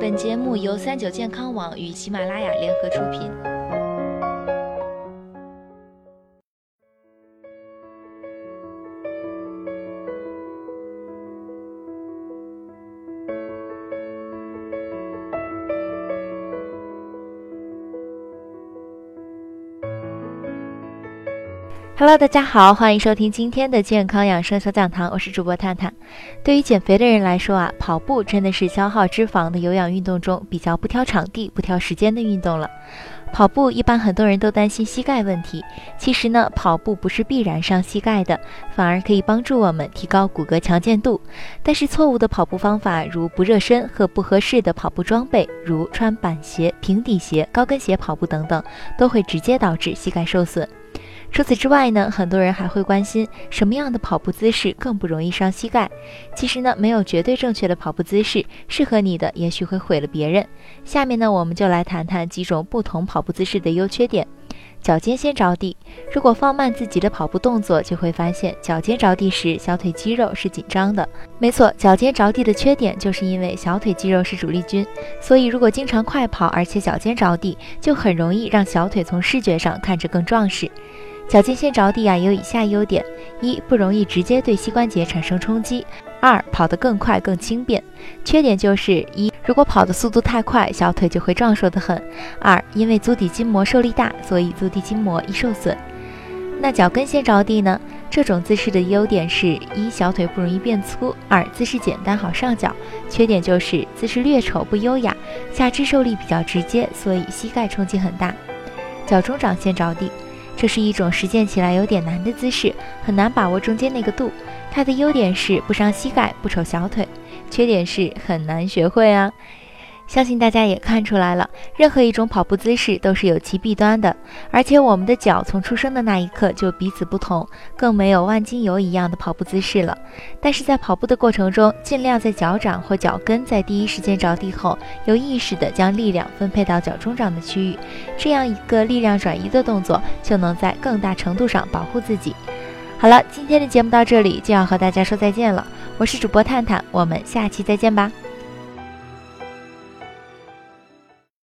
本节目由三九健康网与喜马拉雅联合出品。Hello，大家好，欢迎收听今天的健康养生小讲堂，我是主播探探。对于减肥的人来说啊，跑步真的是消耗脂肪的有氧运动中比较不挑场地、不挑时间的运动了。跑步一般很多人都担心膝盖问题，其实呢，跑步不是必然伤膝盖的，反而可以帮助我们提高骨骼强健度。但是错误的跑步方法，如不热身和不合适的跑步装备，如穿板鞋、平底鞋、高跟鞋跑步等等，都会直接导致膝盖受损。除此之外呢，很多人还会关心什么样的跑步姿势更不容易伤膝盖。其实呢，没有绝对正确的跑步姿势，适合你的也许会毁了别人。下面呢，我们就来谈谈几种不同跑步姿势的优缺点。脚尖先着地，如果放慢自己的跑步动作，就会发现脚尖着地时小腿肌肉是紧张的。没错，脚尖着地的缺点就是因为小腿肌肉是主力军，所以如果经常快跑，而且脚尖着地，就很容易让小腿从视觉上看着更壮实。脚尖先着地啊，有以下优点：一、不容易直接对膝关节产生冲击；二、跑得更快更轻便。缺点就是一，如果跑的速度太快，小腿就会壮硕得很；二，因为足底筋膜受力大，所以足底筋膜易受损。那脚跟先着地呢？这种姿势的优点是一，小腿不容易变粗；二，姿势简单好上脚。缺点就是姿势略丑不优雅，下肢受力比较直接，所以膝盖冲击很大。脚中掌先着地。这是一种实践起来有点难的姿势，很难把握中间那个度。它的优点是不伤膝盖，不丑小腿；缺点是很难学会啊。相信大家也看出来了，任何一种跑步姿势都是有其弊端的，而且我们的脚从出生的那一刻就彼此不同，更没有万金油一样的跑步姿势了。但是在跑步的过程中，尽量在脚掌或脚跟在第一时间着地后，有意识的将力量分配到脚中掌的区域，这样一个力量转移的动作，就能在更大程度上保护自己。好了，今天的节目到这里就要和大家说再见了，我是主播探探，我们下期再见吧。